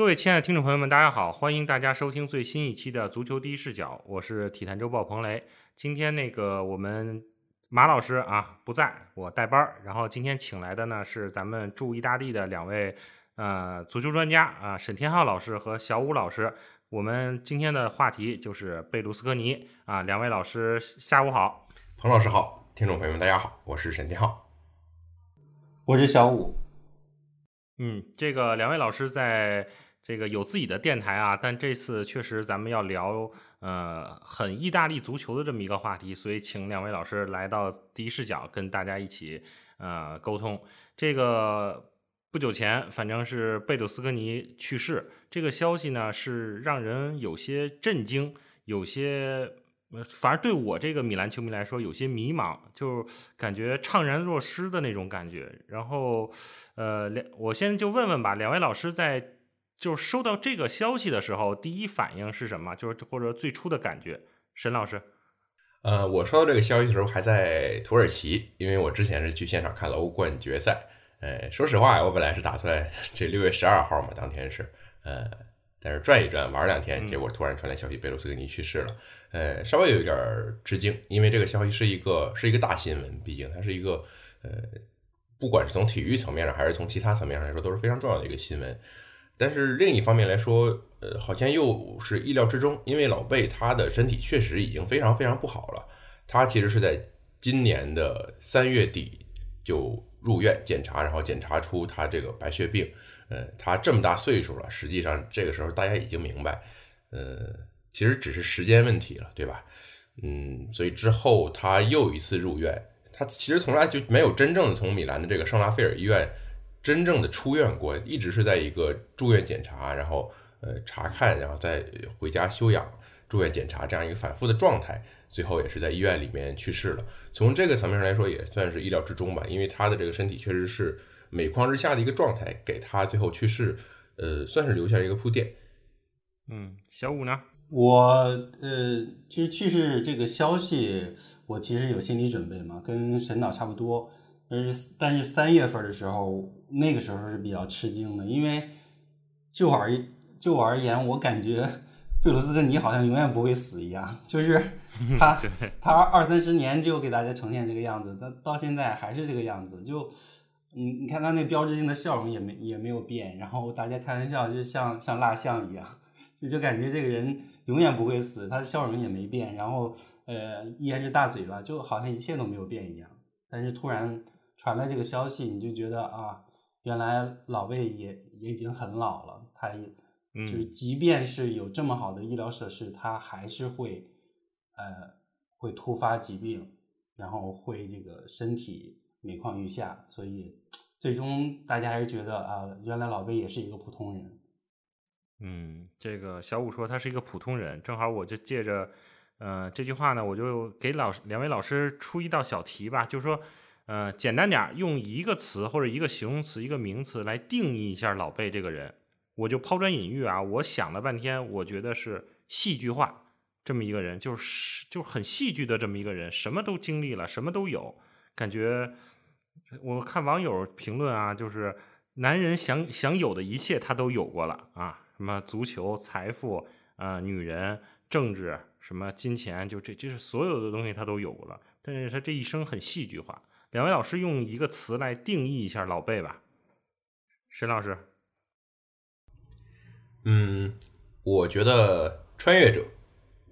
各位亲爱的听众朋友们，大家好，欢迎大家收听最新一期的足球第一视角，我是体坛周报彭雷。今天那个我们马老师啊不在，我带班儿，然后今天请来的呢是咱们驻意大利的两位呃足球专家啊，沈天浩老师和小武老师。我们今天的话题就是贝卢斯科尼啊，两位老师下午好，彭老师好，听众朋友们大家好，我是沈天浩，我是小武。嗯，这个两位老师在。这个有自己的电台啊，但这次确实咱们要聊呃很意大利足球的这么一个话题，所以请两位老师来到第一视角跟大家一起呃沟通。这个不久前，反正是贝鲁斯科尼去世，这个消息呢是让人有些震惊，有些反而对我这个米兰球迷来说有些迷茫，就感觉怅然若失的那种感觉。然后呃，两我先就问问吧，两位老师在。就是收到这个消息的时候，第一反应是什么？就是或者最初的感觉，沈老师。呃，我收到这个消息的时候还在土耳其，因为我之前是去现场看了欧冠决赛。呃，说实话，我本来是打算这六月十二号嘛，当天是，呃，但是转一转玩两天，结果突然传来消息，贝鲁斯科尼去世了。呃，稍微有一点吃惊，因为这个消息是一个是一个大新闻，毕竟它是一个呃，不管是从体育层面上还是从其他层面上来说，都是非常重要的一个新闻。但是另一方面来说，呃，好像又是意料之中，因为老贝他的身体确实已经非常非常不好了。他其实是在今年的三月底就入院检查，然后检查出他这个白血病。呃，他这么大岁数了，实际上这个时候大家已经明白，呃，其实只是时间问题了，对吧？嗯，所以之后他又一次入院，他其实从来就没有真正的从米兰的这个圣拉斐尔医院。真正的出院过，一直是在一个住院检查，然后呃查看，然后再回家休养、住院检查这样一个反复的状态，最后也是在医院里面去世了。从这个层面上来说，也算是意料之中吧，因为他的这个身体确实是每况日下的一个状态，给他最后去世，呃，算是留下了一个铺垫。嗯，小五呢？我呃，其实去世这个消息，我其实有心理准备嘛，跟沈导差不多。但是，但是三月份的时候，那个时候是比较吃惊的，因为就我而就我而言，我感觉贝鲁斯科尼好像永远不会死一样，就是 他他二三十年就给大家呈现这个样子，他到现在还是这个样子，就你你看他那标志性的笑容也没也没有变，然后大家开玩笑就像像蜡像一样，就就感觉这个人永远不会死，他的笑容也没变，然后呃依然是大嘴巴，就好像一切都没有变一样，但是突然。传来这个消息，你就觉得啊，原来老魏也也已经很老了，他也就是即便是有这么好的医疗设施，他还是会呃会突发疾病，然后会这个身体每况愈下，所以最终大家还是觉得啊，原来老魏也是一个普通人。嗯，这个小五说他是一个普通人，正好我就借着呃这句话呢，我就给老两位老师出一道小题吧，就是说。呃，简单点，用一个词或者一个形容词、一个名词来定义一下老贝这个人，我就抛砖引玉啊。我想了半天，我觉得是戏剧化这么一个人，就是就很戏剧的这么一个人，什么都经历了，什么都有。感觉我看网友评论啊，就是男人想想有的一切他都有过了啊，什么足球、财富啊、女人、政治、什么金钱，就这，这是所有的东西他都有了。但是他这一生很戏剧化。两位老师用一个词来定义一下老贝吧，沈老师。嗯，我觉得穿越者，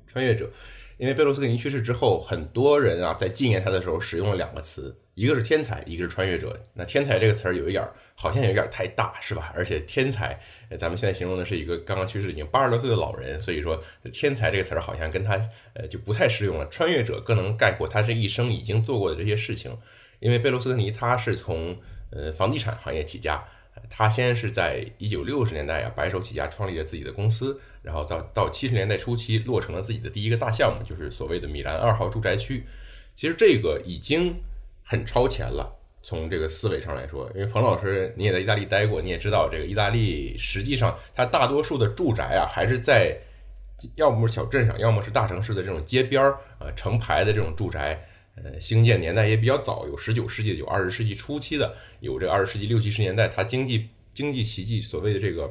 穿越者，因为贝罗斯科尼去世之后，很多人啊在纪念他的时候使用了两个词，一个是天才，一个是穿越者。那天才这个词儿有一点儿好像有点太大，是吧？而且天才，咱们现在形容的是一个刚刚去世已经八十多岁的老人，所以说天才这个词儿好像跟他呃就不太适用了。穿越者更能概括他这一生已经做过的这些事情。因为贝罗斯科尼他是从呃房地产行业起家，他先是在一九六十年代啊白手起家创立了自己的公司，然后到到七十年代初期落成了自己的第一个大项目，就是所谓的米兰二号住宅区。其实这个已经很超前了，从这个思维上来说。因为彭老师你也在意大利待过，你也知道这个意大利实际上它大多数的住宅啊还是在要么是小镇上，要么是大城市的这种街边儿啊成排的这种住宅。呃，兴建年代也比较早，有十九世纪，有二十世纪初期的，有这二十世纪六七十年代，它经济经济奇迹所谓的这个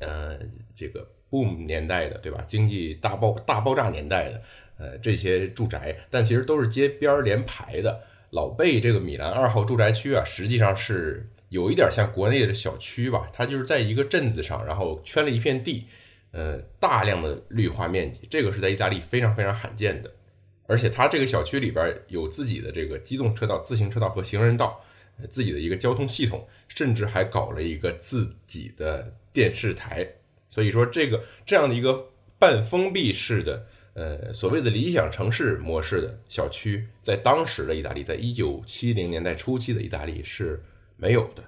呃，这个 boom 年代的，对吧？经济大爆大爆炸年代的，呃，这些住宅，但其实都是街边连排的。老贝这个米兰二号住宅区啊，实际上是有一点像国内的小区吧，它就是在一个镇子上，然后圈了一片地，呃，大量的绿化面积，这个是在意大利非常非常罕见的。而且它这个小区里边有自己的这个机动车道、自行车道和行人道，自己的一个交通系统，甚至还搞了一个自己的电视台。所以说，这个这样的一个半封闭式的。呃，所谓的理想城市模式的小区，在当时的意大利，在一九七零年代初期的意大利是没有的。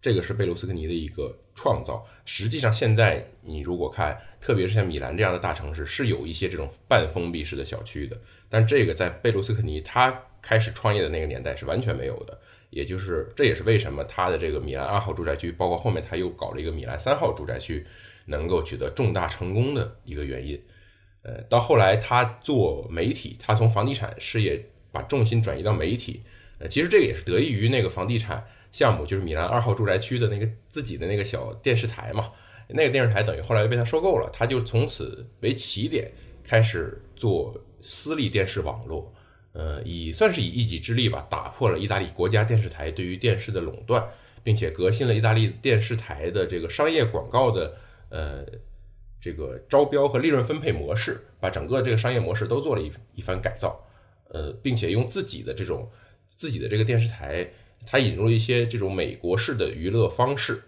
这个是贝卢斯科尼的一个创造。实际上，现在你如果看，特别是像米兰这样的大城市，是有一些这种半封闭式的小区的。但这个在贝卢斯科尼他开始创业的那个年代是完全没有的。也就是，这也是为什么他的这个米兰二号住宅区，包括后面他又搞了一个米兰三号住宅区，能够取得重大成功的一个原因。呃，到后来他做媒体，他从房地产事业把重心转移到媒体。呃，其实这个也是得益于那个房地产项目，就是米兰二号住宅区的那个自己的那个小电视台嘛。那个电视台等于后来被他收购了，他就从此为起点开始做私立电视网络。呃，以算是以一己之力吧，打破了意大利国家电视台对于电视的垄断，并且革新了意大利电视台的这个商业广告的呃。这个招标和利润分配模式，把整个这个商业模式都做了一一番改造，呃，并且用自己的这种自己的这个电视台，它引入了一些这种美国式的娱乐方式，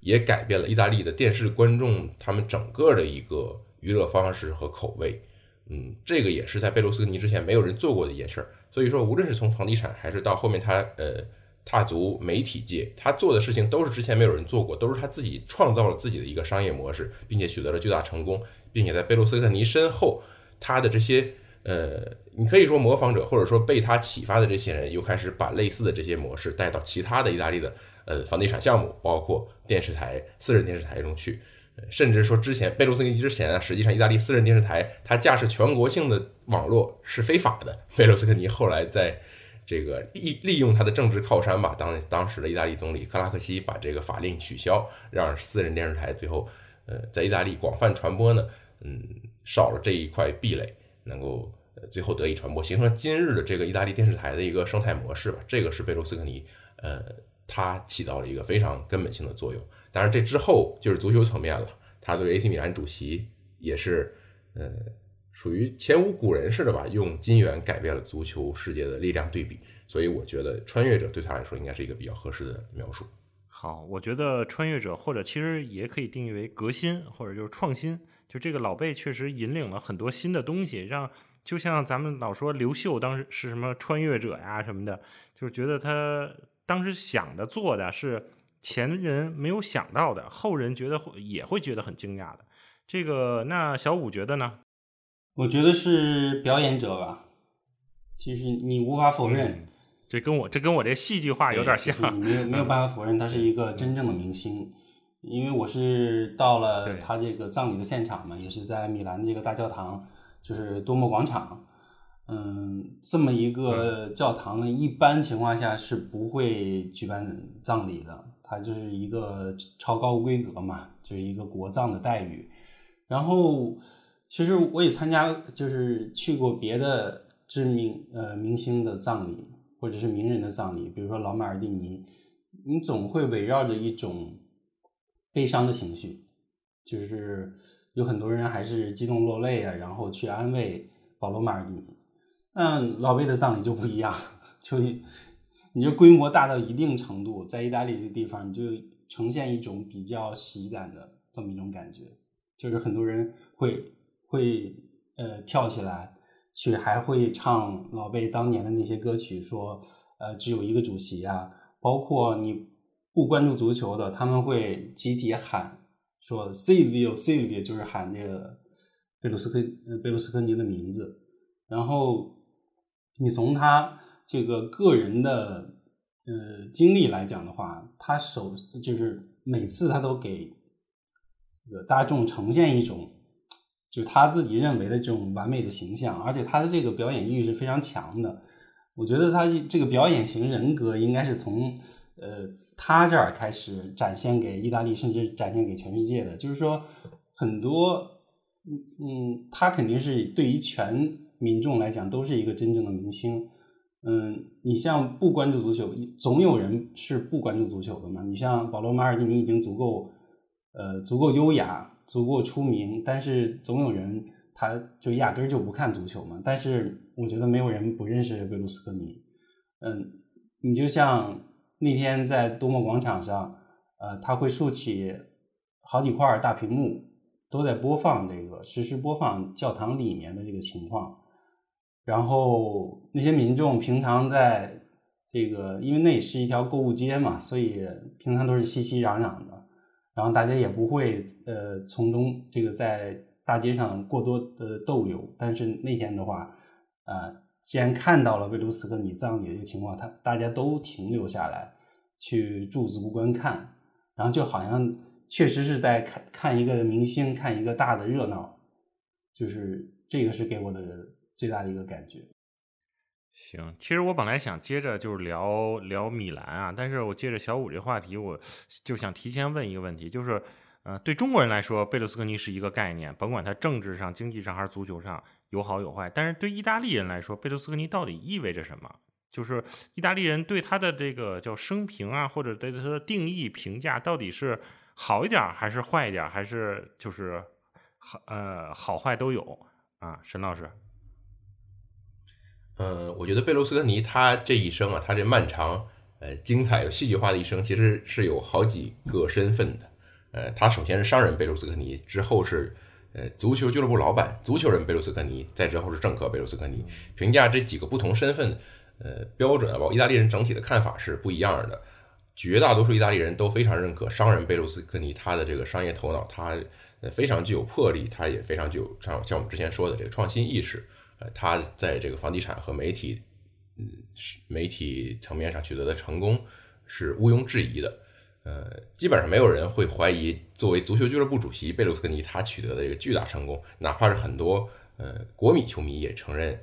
也改变了意大利的电视观众他们整个的一个娱乐方式和口味，嗯，这个也是在贝卢斯科尼之前没有人做过的一件事儿。所以说，无论是从房地产还是到后面他呃。踏足媒体界，他做的事情都是之前没有人做过，都是他自己创造了自己的一个商业模式，并且取得了巨大成功，并且在贝卢斯科尼身后，他的这些呃，你可以说模仿者，或者说被他启发的这些人，又开始把类似的这些模式带到其他的意大利的呃房地产项目，包括电视台、私人电视台中去，甚至说之前贝卢斯科尼之前啊，实际上意大利私人电视台它架设全国性的网络是非法的，贝卢斯科尼后来在。这个利利用他的政治靠山吧，当当时的意大利总理克拉克西把这个法令取消，让私人电视台最后，呃，在意大利广泛传播呢，嗯，少了这一块壁垒，能够最后得以传播，形成今日的这个意大利电视台的一个生态模式吧。这个是贝卢斯科尼，呃，他起到了一个非常根本性的作用。当然，这之后就是足球层面了，他作为 AC 米兰主席也是，呃。属于前无古人似的吧，用金元改变了足球世界的力量对比，所以我觉得穿越者对他来说应该是一个比较合适的描述。好，我觉得穿越者或者其实也可以定义为革新或者就是创新，就这个老贝确实引领了很多新的东西，让就像咱们老说刘秀当时是什么穿越者呀什么的，就是觉得他当时想的做的是前人没有想到的，后人觉得会也会觉得很惊讶的。这个那小五觉得呢？我觉得是表演者吧，其实你无法否认，这跟我这跟我这戏剧化有点像，你没有没有办法 否认他是一个真正的明星，因为我是到了他这个葬礼的现场嘛，也是在米兰的这个大教堂，就是多莫广场，嗯，这么一个教堂呢，一般情况下是不会举办葬礼的，它就是一个超高规格嘛，就是一个国葬的待遇，然后。其实我也参加，就是去过别的知名呃明星的葬礼，或者是名人的葬礼，比如说老马尔蒂尼，你总会围绕着一种悲伤的情绪，就是有很多人还是激动落泪啊，然后去安慰保罗马尔蒂尼。但老贝的葬礼就不一样，就你这规模大到一定程度，在意大利这地方，你就呈现一种比较喜感的这么一种感觉，就是很多人会。会呃跳起来去，还会唱老贝当年的那些歌曲，说呃只有一个主席啊，包括你不关注足球的，他们会集体喊说 Silvio Silvio，就是喊这个贝鲁斯科呃贝鲁斯科尼的名字。然后你从他这个个人的呃经历来讲的话，他首就是每次他都给这个大众呈现一种。就他自己认为的这种完美的形象，而且他的这个表演欲是非常强的。我觉得他这个表演型人格应该是从呃他这儿开始展现给意大利，甚至展现给全世界的。就是说，很多，嗯，他肯定是对于全民众来讲都是一个真正的明星。嗯，你像不关注足球，总有人是不关注足球的嘛。你像保罗·马尔蒂尼已经足够，呃，足够优雅，足够出名，但是总有人他就压根儿就不看足球嘛。但是我觉得没有人不认识贝卢斯科尼。嗯，你就像那天在多莫广场上，呃，他会竖起好几块大屏幕，都在播放这个实时播放教堂里面的这个情况。然后那些民众平常在这个，因为那也是一条购物街嘛，所以平常都是熙熙攘攘的。然后大家也不会呃从中这个在大街上过多的逗留。但是那天的话，呃，既然看到了贝卢斯科尼葬礼的这个情况，他大家都停留下来去驻足观看，然后就好像确实是在看看一个明星，看一个大的热闹。就是这个是给我的。最大的一个感觉。行，其实我本来想接着就是聊聊米兰啊，但是我借着小五这话题，我就想提前问一个问题，就是，呃，对中国人来说，贝卢斯科尼是一个概念，甭管他政治上、经济上还是足球上有好有坏，但是对意大利人来说，贝鲁斯科尼到底意味着什么？就是意大利人对他的这个叫生平啊，或者对他的定义评价，到底是好一点还是坏一点，还是就是好呃好坏都有啊？沈老师。嗯，我觉得贝卢斯科尼他这一生啊，他这漫长、呃精彩又戏剧化的一生，其实是有好几个身份的。呃，他首先是商人贝卢斯科尼，之后是呃足球俱乐部老板、足球人贝卢斯科尼，再之后是政客贝卢斯科尼。评价这几个不同身份，呃，标准啊，包括意大利人整体的看法是不一样的。绝大多数意大利人都非常认可商人贝卢斯科尼他的这个商业头脑，他呃非常具有魄力，他也非常具有像像我们之前说的这个创新意识。呃，他在这个房地产和媒体，嗯，媒体层面上取得的成功是毋庸置疑的。呃，基本上没有人会怀疑，作为足球俱乐部主席贝卢斯科尼他取得的这个巨大成功，哪怕是很多呃国米球迷也承认。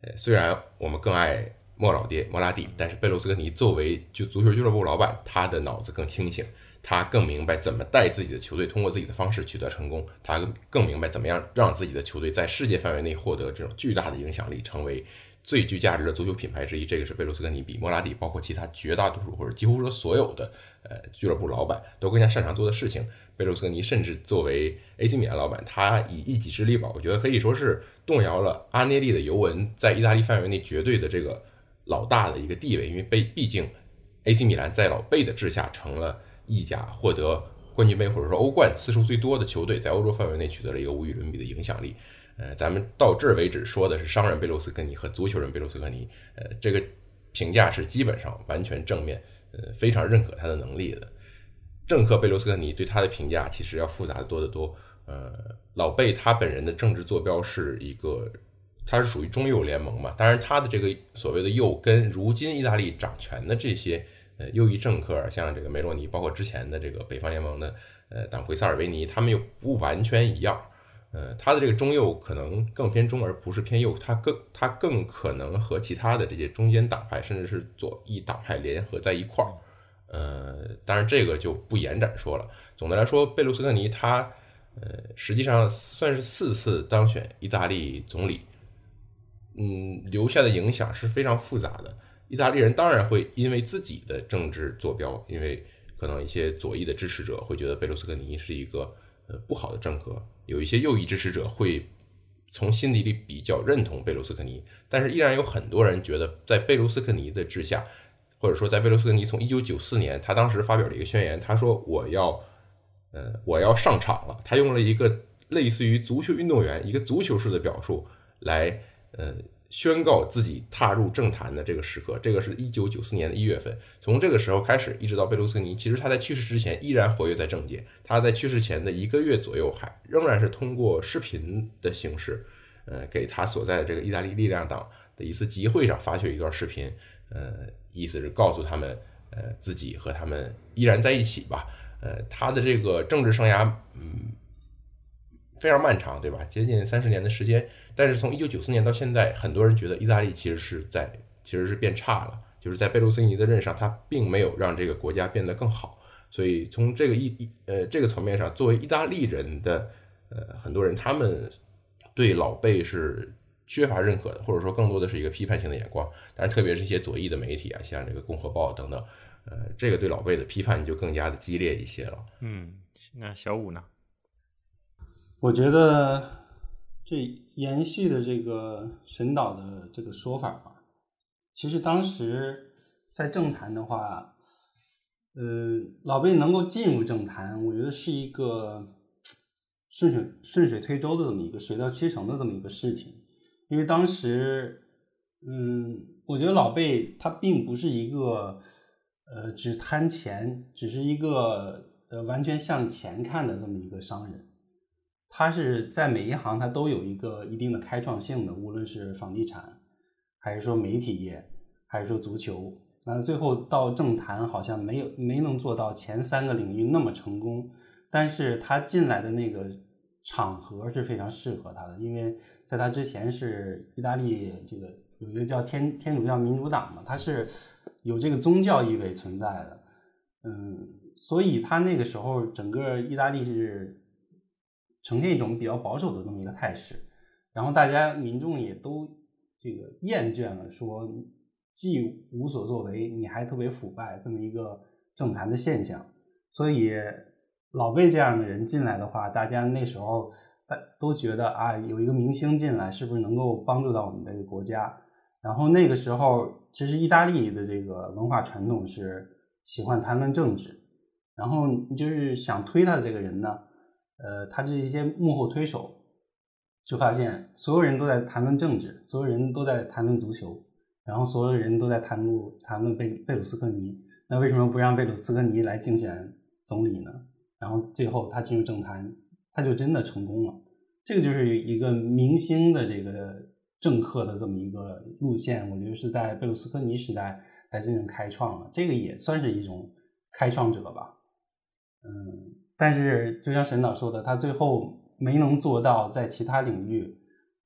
呃，虽然我们更爱莫老爹莫拉蒂，但是贝卢斯科尼作为就足球俱乐部老板，他的脑子更清醒。他更明白怎么带自己的球队，通过自己的方式取得成功。他更明白怎么样让自己的球队在世界范围内获得这种巨大的影响力，成为最具价值的足球品牌之一。这个是贝卢斯科尼比莫拉蒂，包括其他绝大多数或者几乎说所有的呃俱乐部老板都更加擅长做的事情。贝卢斯科尼甚至作为 AC 米兰老板，他以一己之力吧，我觉得可以说是动摇了阿涅利的尤文在意大利范围内绝对的这个老大的一个地位，因为被毕竟 AC 米兰在老贝的治下成了。意甲获得冠军杯或者说欧冠次数最多的球队，在欧洲范围内取得了一个无与伦比的影响力。呃，咱们到这儿为止说的是商人贝卢斯科尼和足球人贝卢斯科尼，呃，这个评价是基本上完全正面，呃，非常认可他的能力的。政客贝卢斯科尼对他的评价其实要复杂的多得多。呃，老贝他本人的政治坐标是一个，他是属于中右联盟嘛，当然他的这个所谓的右跟如今意大利掌权的这些。呃，右翼政客像这个梅洛尼，包括之前的这个北方联盟的呃党魁萨尔维尼，他们又不完全一样。呃，他的这个中右可能更偏中，而不是偏右，他更他更可能和其他的这些中间党派，甚至是左翼党派联合在一块儿。呃，当然这个就不延展说了。总的来说，贝卢斯科尼他呃实际上算是四次当选意大利总理，嗯，留下的影响是非常复杂的。意大利人当然会因为自己的政治坐标，因为可能一些左翼的支持者会觉得贝卢斯科尼是一个呃不好的政客，有一些右翼支持者会从心底里比较认同贝卢斯科尼，但是依然有很多人觉得在贝卢斯科尼的治下，或者说在贝卢斯科尼从一九九四年他当时发表了一个宣言，他说我要呃我要上场了，他用了一个类似于足球运动员一个足球式的表述来呃。宣告自己踏入政坛的这个时刻，这个是一九九四年的一月份。从这个时候开始，一直到贝卢斯尼，其实他在去世之前依然活跃在政界。他在去世前的一个月左右，还仍然是通过视频的形式，呃，给他所在的这个意大利力量党的一次集会上发去一段视频，呃，意思是告诉他们，呃，自己和他们依然在一起吧。呃，他的这个政治生涯，嗯。非常漫长，对吧？接近三十年的时间，但是从一九九四年到现在，很多人觉得意大利其实是在其实是变差了，就是在贝卢斯尼的任上，他并没有让这个国家变得更好。所以从这个意意呃这个层面上，作为意大利人的呃很多人，他们对老贝是缺乏认可的，或者说更多的是一个批判性的眼光。当然，特别是一些左翼的媒体啊，像这个《共和报》等等，呃，这个对老贝的批判就更加的激烈一些了。嗯，那小五呢？我觉得这延续的这个神导的这个说法吧，其实当时在政坛的话，呃，老贝能够进入政坛，我觉得是一个顺水顺水推舟的这么一个水到渠成的这么一个事情。因为当时，嗯，我觉得老贝他并不是一个呃只贪钱，只是一个呃完全向钱看的这么一个商人。他是在每一行他都有一个一定的开创性的，无论是房地产，还是说媒体业，还是说足球，那最后到政坛好像没有没能做到前三个领域那么成功，但是他进来的那个场合是非常适合他的，因为在他之前是意大利这个有一个叫天天主教民主党嘛，它是有这个宗教意味存在的，嗯，所以他那个时候整个意大利是。呈现一种比较保守的这么一个态势，然后大家民众也都这个厌倦了，说既无所作为，你还特别腐败这么一个政坛的现象，所以老贝这样的人进来的话，大家那时候大都觉得啊，有一个明星进来，是不是能够帮助到我们这个国家？然后那个时候，其实意大利的这个文化传统是喜欢谈论政治，然后就是想推他的这个人呢。呃，他这一些幕后推手，就发现所有人都在谈论政治，所有人都在谈论足球，然后所有人都在谈论谈论贝贝鲁斯科尼。那为什么不让贝鲁斯科尼来竞选总理呢？然后最后他进入政坛，他就真的成功了。这个就是一个明星的这个政客的这么一个路线，我觉得是在贝鲁斯科尼时代才真正开创了。这个也算是一种开创者吧，嗯。但是，就像沈导说的，他最后没能做到在其他领域，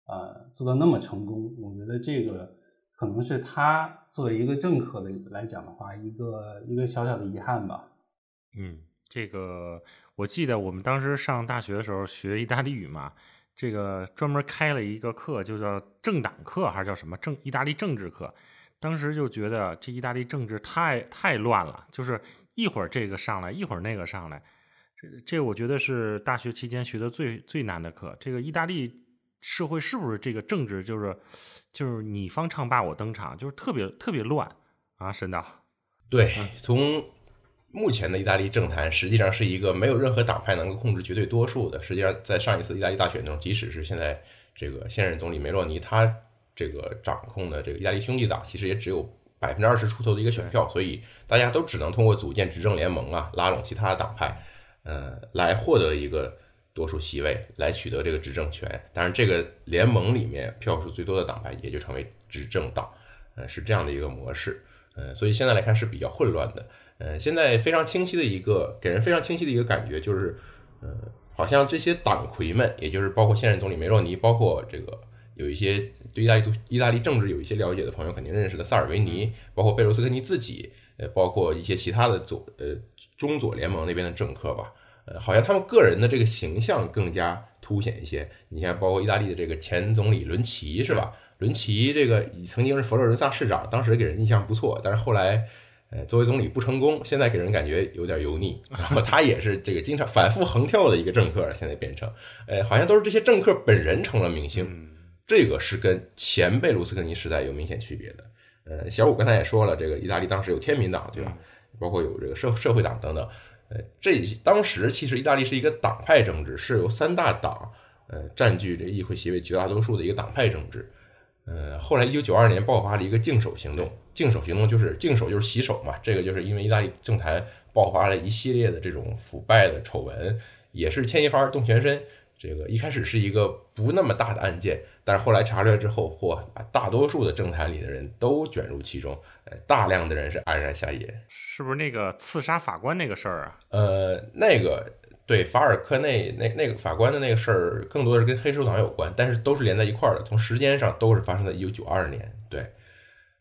呃，做到那么成功。我觉得这个可能是他作为一个政客的来讲的话，一个一个小小的遗憾吧。嗯，这个我记得我们当时上大学的时候学意大利语嘛，这个专门开了一个课，就叫政党课还是叫什么政意大利政治课。当时就觉得这意大利政治太太乱了，就是一会儿这个上来，一会儿那个上来。这我觉得是大学期间学的最最难的课。这个意大利社会是不是这个政治就是就是你方唱罢我登场，就是特别特别乱啊？沈导，对，从目前的意大利政坛，实际上是一个没有任何党派能够控制绝对多数的。实际上，在上一次意大利大选中，即使是现在这个现任总理梅洛尼，他这个掌控的这个意大利兄弟党，其实也只有百分之二十出头的一个选票，所以大家都只能通过组建执政联盟啊，拉拢其他的党派。呃，来获得一个多数席位，来取得这个执政权。当然，这个联盟里面票数最多的党派也就成为执政党，呃，是这样的一个模式。呃，所以现在来看是比较混乱的。呃，现在非常清晰的一个，给人非常清晰的一个感觉就是，呃，好像这些党魁们，也就是包括现任总理梅洛尼，包括这个有一些对意大利意大利政治有一些了解的朋友肯定认识的萨尔维尼，包括贝卢斯科尼自己。呃，包括一些其他的左呃中左联盟那边的政客吧，呃，好像他们个人的这个形象更加凸显一些。你像包括意大利的这个前总理伦齐是吧？伦齐这个曾经是佛罗伦萨市长，当时给人印象不错，但是后来呃作为总理不成功，现在给人感觉有点油腻。然后他也是这个经常反复横跳的一个政客，现在变成，呃，好像都是这些政客本人成了明星，这个是跟前贝卢斯科尼时代有明显区别的。呃，小五刚才也说了，这个意大利当时有天民党，对吧？包括有这个社社会党等等。呃，这当时其实意大利是一个党派政治，是由三大党呃占据这议会席位绝大多数的一个党派政治。呃，后来一九九二年爆发了一个净手行动，净手行动就是净手就是洗手嘛，这个就是因为意大利政坛爆发了一系列的这种腐败的丑闻，也是牵一发而动全身。这个一开始是一个不那么大的案件，但是后来查出来之后，嚯，把大多数的政坛里的人都卷入其中，呃，大量的人是黯然下野。是不是那个刺杀法官那个事儿啊？呃，那个对法尔科内那那个法官的那个事儿，更多的是跟黑手党有关，但是都是连在一块儿的，从时间上都是发生在一九九二年。对，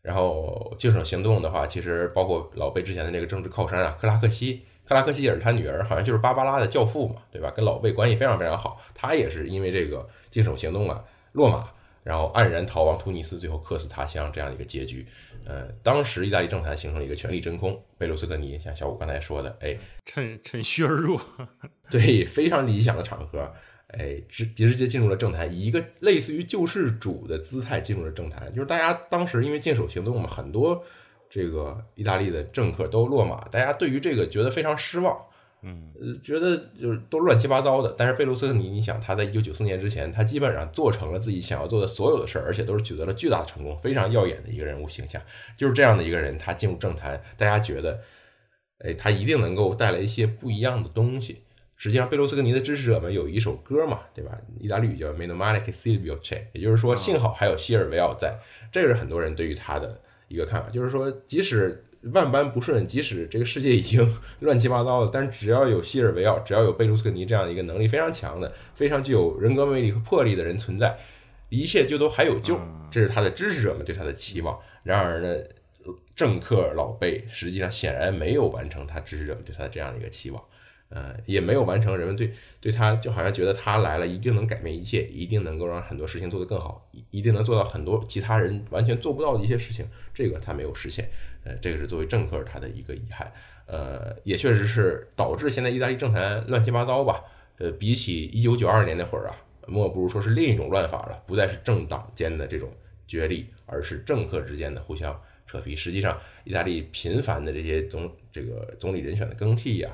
然后净手行动的话，其实包括老贝之前的那个政治靠山啊，克拉克西，克拉克西也是他女儿，好像就是芭芭拉的教父嘛，对吧？跟老贝关系非常非常好。他也是因为这个净手行动啊落马，然后黯然逃亡突尼斯，最后客死他乡这样的一个结局。呃，当时意大利政坛形成了一个权力真空，贝卢斯科尼像小五刚才说的，哎，趁趁虚而入，对，非常理想的场合。哎，直直接进入了政坛，以一个类似于救世主的姿态进入了政坛。就是大家当时因为禁手行动嘛，很多这个意大利的政客都落马，大家对于这个觉得非常失望，嗯，呃，觉得就是都乱七八糟的。但是贝卢斯科尼，你想他在一九九四年之前，他基本上做成了自己想要做的所有的事儿，而且都是取得了巨大的成功，非常耀眼的一个人物形象。就是这样的一个人，他进入政坛，大家觉得，哎，他一定能够带来一些不一样的东西。实际上，贝卢斯科尼的支持者们有一首歌嘛，对吧？意大利语叫 Meno male che Silvio c'è，也就是说，幸好还有西尔维奥在。这是很多人对于他的一个看法，就是说，即使万般不顺，即使这个世界已经乱七八糟了，但只要有西尔维奥，只要有贝卢斯科尼这样一个能力非常强的、非常具有人格魅力和魄力的人存在，一切就都还有救。这是他的支持者们对他的期望。然而呢，政客老贝实际上显然没有完成他支持者们对他的这样的一个期望。呃，也没有完成人们对对他就好像觉得他来了一定能改变一切，一定能够让很多事情做得更好，一一定能做到很多其他人完全做不到的一些事情，这个他没有实现。呃，这个是作为政客他的一个遗憾。呃，也确实是导致现在意大利政坛乱七八糟吧。呃，比起一九九二年那会儿啊，莫不如说是另一种乱法了，不再是政党间的这种角力，而是政客之间的互相扯皮。实际上，意大利频繁的这些总这个总理人选的更替呀。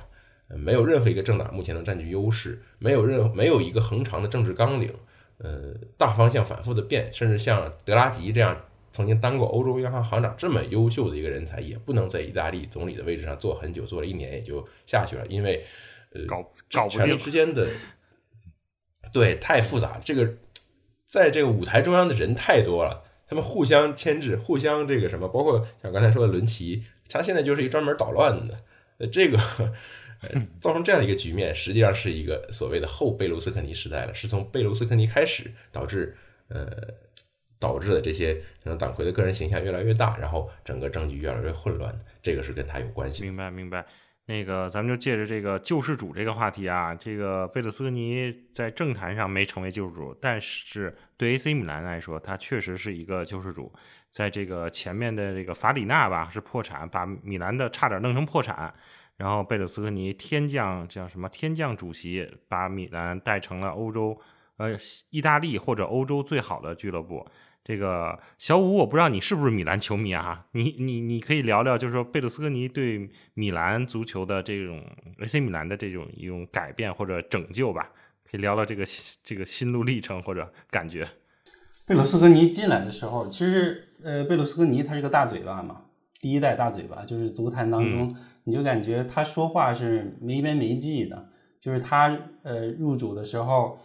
没有任何一个政党目前能占据优势，没有任没有一个恒长的政治纲领，呃，大方向反复的变，甚至像德拉吉这样曾经当过欧洲央行行长这么优秀的一个人才，也不能在意大利总理的位置上坐很久，坐了一年也就下去了，因为呃，搞权力之间的对太复杂，这个在这个舞台中央的人太多了，他们互相牵制，互相这个什么，包括像刚才说的伦齐，他现在就是一个专门捣乱的，呃，这个。造成这样的一个局面，实际上是一个所谓的后贝卢斯科尼时代了，是从贝卢斯科尼开始导致呃导致的这些可能党魁的个人形象越来越大，然后整个政局越来越混乱，这个是跟他有关系。明白，明白。那个，咱们就借着这个救世主这个话题啊，这个贝勒斯科尼在政坛上没成为救世主，但是对 AC 米兰来说，他确实是一个救世主。在这个前面的这个法里纳吧是破产，把米兰的差点弄成破产。然后贝勒斯科尼天降叫什么天降主席，把米兰带成了欧洲，呃，意大利或者欧洲最好的俱乐部。这个小五，我不知道你是不是米兰球迷啊？你你你可以聊聊，就是说贝鲁斯科尼对米兰足球的这种 AC 米兰的这种一种改变或者拯救吧，可以聊聊这个这个心路历程或者感觉。贝鲁斯科尼进来的时候，其实呃，贝鲁斯科尼他是个大嘴巴嘛，第一代大嘴巴，就是足坛当中。你就感觉他说话是没边没际的，就是他呃入主的时候，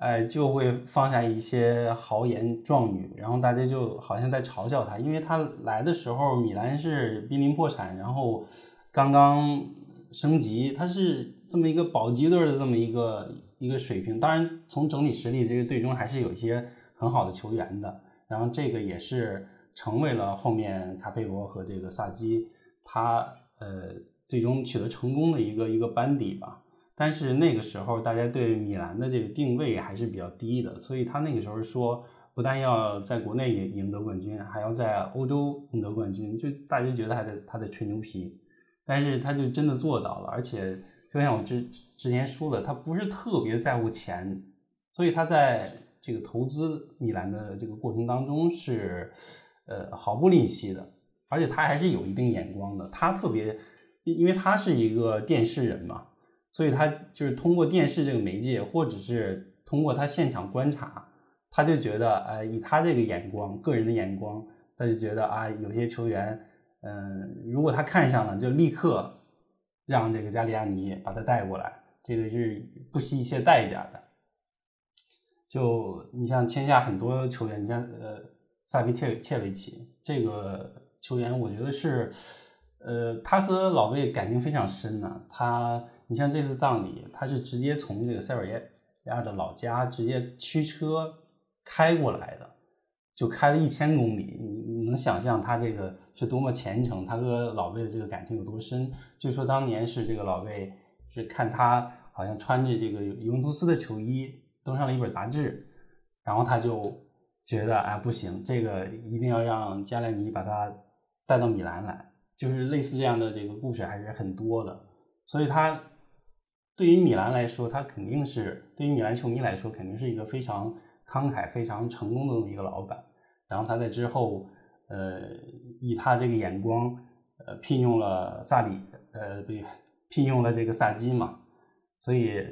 哎就会放下一些豪言壮语，然后大家就好像在嘲笑他，因为他来的时候米兰是濒临破产，然后刚刚升级，他是这么一个保级队的这么一个一个水平。当然从整体实力，这个队中还是有一些很好的球员的。然后这个也是成为了后面卡佩罗和这个萨基他。呃，最终取得成功的一个一个班底吧。但是那个时候，大家对米兰的这个定位还是比较低的，所以他那个时候说，不但要在国内赢赢得冠军，还要在欧洲赢得冠军，就大家觉得他在他在吹牛皮。但是他就真的做到了，而且就像我之之前说的，他不是特别在乎钱，所以他在这个投资米兰的这个过程当中是呃毫不吝惜的。而且他还是有一定眼光的，他特别，因为他是一个电视人嘛，所以他就是通过电视这个媒介，或者是通过他现场观察，他就觉得，呃，以他这个眼光，个人的眼光，他就觉得啊，有些球员，嗯，如果他看上了，就立刻让这个加利亚尼把他带过来，这个是不惜一切代价的。就你像签下很多球员，你像呃萨维切切维奇这个。球员，我觉得是，呃，他和老贝感情非常深呢。他，你像这次葬礼，他是直接从这个塞尔维亚的老家直接驱车开过来的，就开了一千公里。你你能想象他这个是多么虔诚，他和老贝的这个感情有多深。据说当年是这个老贝是看他好像穿着这个尤文图斯的球衣登上了一本杂志，然后他就觉得哎不行，这个一定要让加莱尼把他带到米兰来，就是类似这样的这个故事还是很多的。所以他对于米兰来说，他肯定是对于米兰球迷来说，肯定是一个非常慷慨、非常成功的这么一个老板。然后他在之后，呃，以他这个眼光，呃，聘用了萨里，呃，不对，聘用了这个萨基嘛。所以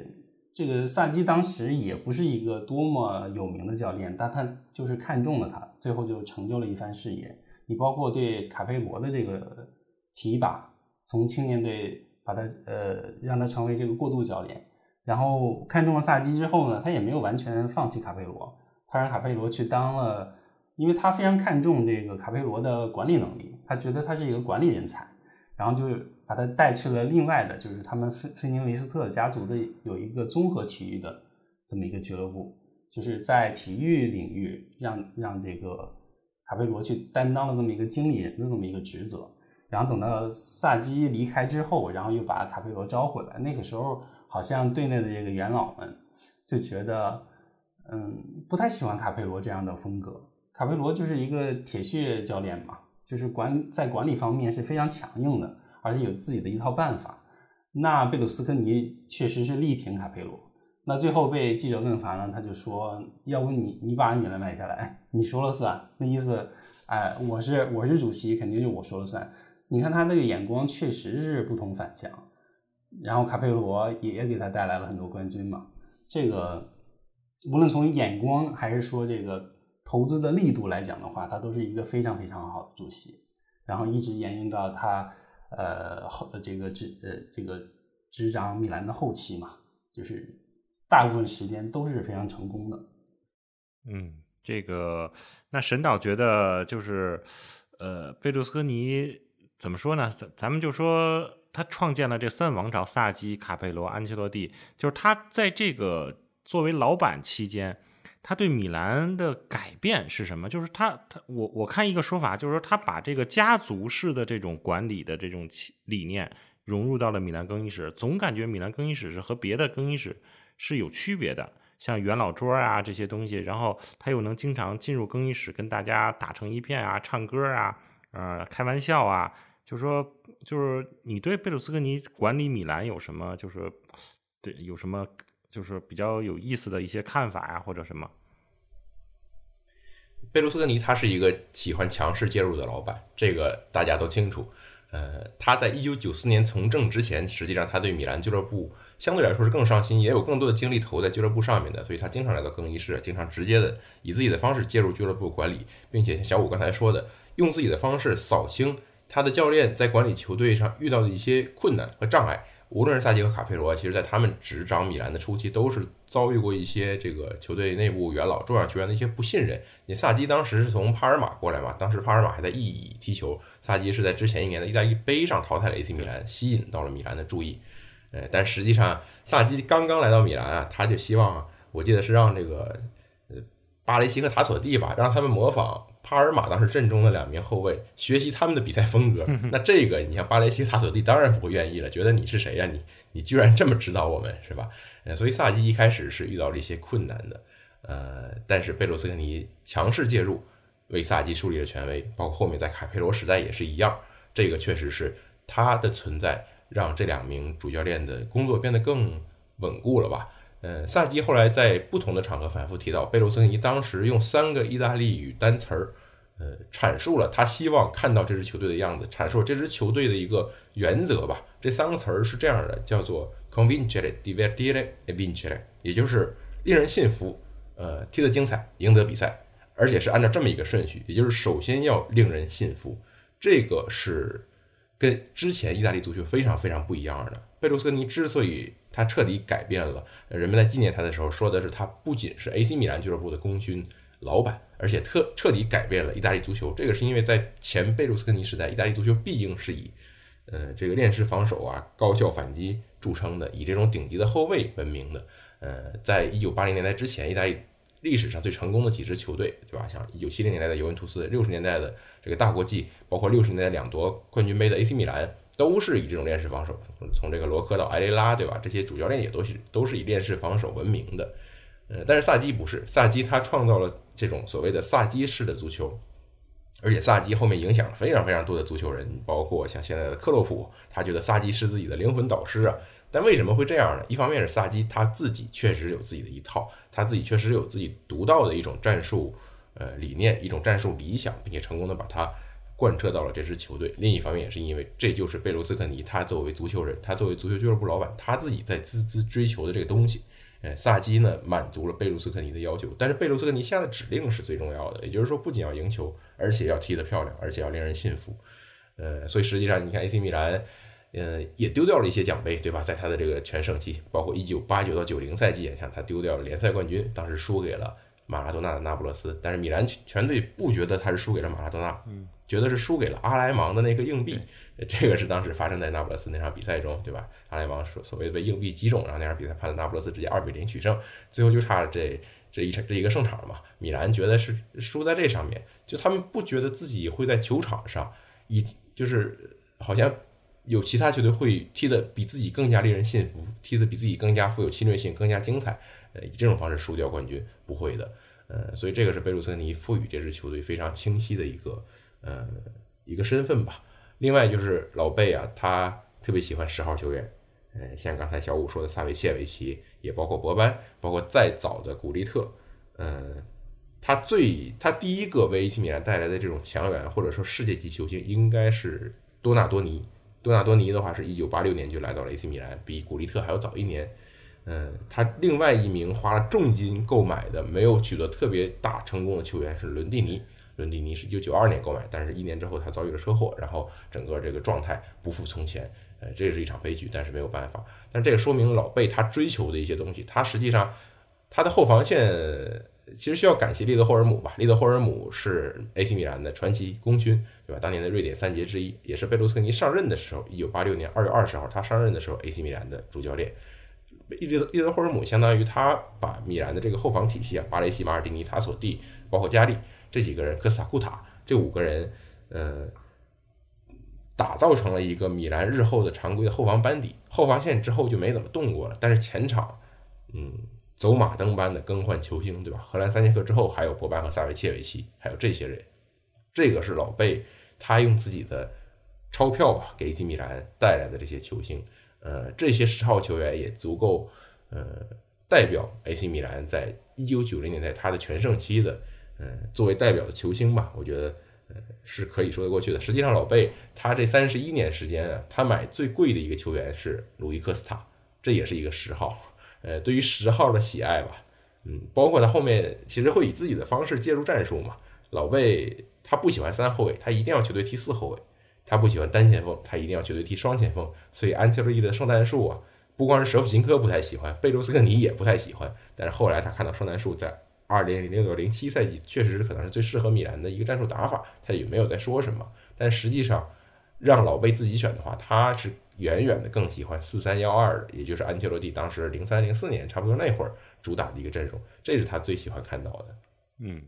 这个萨基当时也不是一个多么有名的教练，但他就是看中了他，最后就成就了一番事业。你包括对卡佩罗的这个提拔，从青年队。把他呃让他成为这个过渡教练，然后看中了萨基之后呢，他也没有完全放弃卡佩罗，他让卡佩罗去当了，因为他非常看重这个卡佩罗的管理能力，他觉得他是一个管理人才，然后就把他带去了另外的，就是他们菲菲尼维斯特家族的有一个综合体育的这么一个俱乐部，就是在体育领域让让这个卡佩罗去担当了这么一个经理人的这么一个职责。然后等到萨基离开之后，然后又把卡佩罗招回来。那个时候，好像队内的这个元老们就觉得，嗯，不太喜欢卡佩罗这样的风格。卡佩罗就是一个铁血教练嘛，就是管在管理方面是非常强硬的，而且有自己的一套办法。那贝鲁斯科尼确实是力挺卡佩罗。那最后被记者问烦了，他就说：“要不你你把米兰买下来，你说了算。”那意思，哎，我是我是主席，肯定就我说了算。你看他那个眼光确实是不同凡响，然后卡佩罗也给他带来了很多冠军嘛。这个无论从眼光还是说这个投资的力度来讲的话，他都是一个非常非常好的主席。然后一直沿用到他呃后这个执呃这个执掌米兰的后期嘛，就是大部分时间都是非常成功的。嗯，这个那沈导觉得就是呃贝卢斯科尼。怎么说呢？咱咱们就说他创建了这三王朝：萨基、卡佩罗、安切洛蒂。就是他在这个作为老板期间，他对米兰的改变是什么？就是他他我我看一个说法，就是说他把这个家族式的这种管理的这种理念融入到了米兰更衣室。总感觉米兰更衣室是和别的更衣室是有区别的，像元老桌啊这些东西。然后他又能经常进入更衣室跟大家打成一片啊，唱歌啊，呃，开玩笑啊。就是说，就是你对贝鲁斯科尼管理米兰有什么，就是对有什么，就是比较有意思的一些看法呀，或者什么？贝鲁斯科尼他是一个喜欢强势介入的老板，这个大家都清楚。呃，他在一九九四年从政之前，实际上他对米兰俱乐部相对来说是更上心，也有更多的精力投在俱乐部上面的，所以他经常来到更衣室，经常直接的以自己的方式介入俱乐部管理，并且像小五刚才说的，用自己的方式扫清。他的教练在管理球队上遇到的一些困难和障碍，无论是萨基和卡佩罗，其实在他们执掌米兰的初期，都是遭遇过一些这个球队内部元老、重要球员的一些不信任。你萨基当时是从帕尔马过来嘛，当时帕尔马还在意乙踢球，萨基是在之前一年的意大利杯上淘汰了 AC 米兰，吸引到了米兰的注意。呃，但实际上萨基刚刚来到米兰啊，他就希望，我记得是让这个呃巴雷西和塔索蒂吧，让他们模仿。帕尔马当时阵中的两名后卫学习他们的比赛风格，那这个你像巴雷西、塔索蒂当然不会愿意了，觉得你是谁呀？你你居然这么指导我们是吧？呃，所以萨基一开始是遇到了一些困难的，呃，但是贝鲁斯科尼强势介入，为萨基树立了权威，包括后面在卡佩罗时代也是一样，这个确实是他的存在让这两名主教练的工作变得更稳固了吧。呃，萨基后来在不同的场合反复提到，贝卢斯尼当时用三个意大利语单词儿，呃，阐述了他希望看到这支球队的样子，阐述这支球队的一个原则吧。这三个词儿是这样的，叫做 convincere, divertire e vincere，也就是令人信服，呃，踢得精彩，赢得比赛，而且是按照这么一个顺序，也就是首先要令人信服，这个是跟之前意大利足球非常非常不一样的。贝卢斯尼之所以他彻底改变了人们在纪念他的时候说的是，他不仅是 AC 米兰俱乐部的功勋老板，而且特彻底改变了意大利足球。这个是因为在前贝卢斯科尼时代，意大利足球毕竟是以呃这个链式防守啊、高效反击著称的，以这种顶级的后卫闻名的。呃，在一九八零年代之前，意大利历史上最成功的几支球队，对吧？像一九七零年代的尤文图斯，六十年代的这个大国际，包括六十年代两夺冠军杯的 AC 米兰，都是以这种链式防守，从这个罗科到埃雷拉，对吧？这些主教练也都是都是以链式防守闻名的。呃，但是萨基不是，萨基他创造了这种所谓的萨基式的足球，而且萨基后面影响了非常非常多的足球人，包括像现在的克洛普，他觉得萨基是自己的灵魂导师啊。但为什么会这样呢？一方面是萨基他自己确实有自己的一套，他自己确实有自己独到的一种战术呃理念，一种战术理想，并且成功的把它贯彻到了这支球队。另一方面也是因为这就是贝卢斯科尼他作为足球人，他作为足球俱乐部老板，他自己在孜孜追求的这个东西。呃，萨基呢满足了贝卢斯科尼的要求，但是贝卢斯科尼下的指令是最重要的，也就是说不仅要赢球，而且要踢得漂亮，而且要令人信服。呃，所以实际上你看 AC 米兰。呃，也丢掉了一些奖杯，对吧？在他的这个全盛期，包括一九八九到九零赛季，像他丢掉了联赛冠军，当时输给了马拉多纳的那不勒斯。但是米兰全队不觉得他是输给了马拉多纳，嗯，觉得是输给了阿莱芒的那个硬币。这个是当时发生在那不勒斯那场比赛中，对吧？阿莱芒所所谓的被硬币击中，然后那场比赛判了那不勒斯直接二比零取胜，最后就差这这一场这一个胜场嘛。米兰觉得是输在这上面，就他们不觉得自己会在球场上以就是好像。有其他球队会踢得比自己更加令人信服，踢得比自己更加富有侵略性、更加精彩。呃，以这种方式输掉冠军不会的。呃，所以这个是贝鲁斯尼赋予这支球队非常清晰的一个呃一个身份吧。另外就是老贝啊，他特别喜欢十号球员。呃，像刚才小五说的萨维切维奇，也包括博班，包括再早的古利特。嗯，他最他第一个为 AC 米兰带来的这种强援或者说世界级球星应该是多纳多尼。多纳多尼的话是一九八六年就来到了 AC 米兰，比古利特还要早一年。嗯，他另外一名花了重金购买的、没有取得特别大成功的球员是伦蒂尼。伦蒂尼是一九九二年购买，但是一年之后他遭遇了车祸，然后整个这个状态不复从前。呃，这也是一场悲剧，但是没有办法。但这个说明老贝他追求的一些东西，他实际上他的后防线。其实需要感谢利德霍尔姆吧。利德霍尔姆是 AC 米兰的传奇功勋，对吧？当年的瑞典三杰之一，也是贝卢斯科尼上任的时候，一九八六年二月二十号他上任的时候，AC 米兰的主教练。利德伊德霍尔姆相当于他把米兰的这个后防体系啊，巴雷西、马尔蒂尼、塔索蒂，包括加利这几个人，科斯塔库塔这五个人，呃，打造成了一个米兰日后的常规的后防班底。后防线之后就没怎么动过了，但是前场，嗯。走马灯般的更换球星，对吧？荷兰三剑客之后还有博班和萨维切维奇，还有这些人，这个是老贝他用自己的钞票啊给 AC 米兰带来的这些球星，呃，这些十号球员也足够呃代表 AC 米兰在一九九零年代他的全盛期的，呃，作为代表的球星吧，我觉得呃是可以说得过去的。实际上，老贝他这三十一年时间啊，他买最贵的一个球员是鲁伊科斯塔，这也是一个十号。呃，对于十号的喜爱吧，嗯，包括他后面其实会以自己的方式介入战术嘛。老贝他不喜欢三后卫，他一定要球队踢四后卫；他不喜欢单前锋，他一定要绝对踢双前锋。所以安切洛蒂的圣诞树啊，不光是舍甫琴科不太喜欢，贝卢斯科尼也不太喜欢。但是后来他看到圣诞树在二零零六零七赛季确实是可能是最适合米兰的一个战术打法，他也没有在说什么。但实际上让老贝自己选的话，他是。远远的更喜欢四三幺二的，也就是安切洛蒂当时零三零四年差不多那会儿主打的一个阵容，这是他最喜欢看到的。嗯，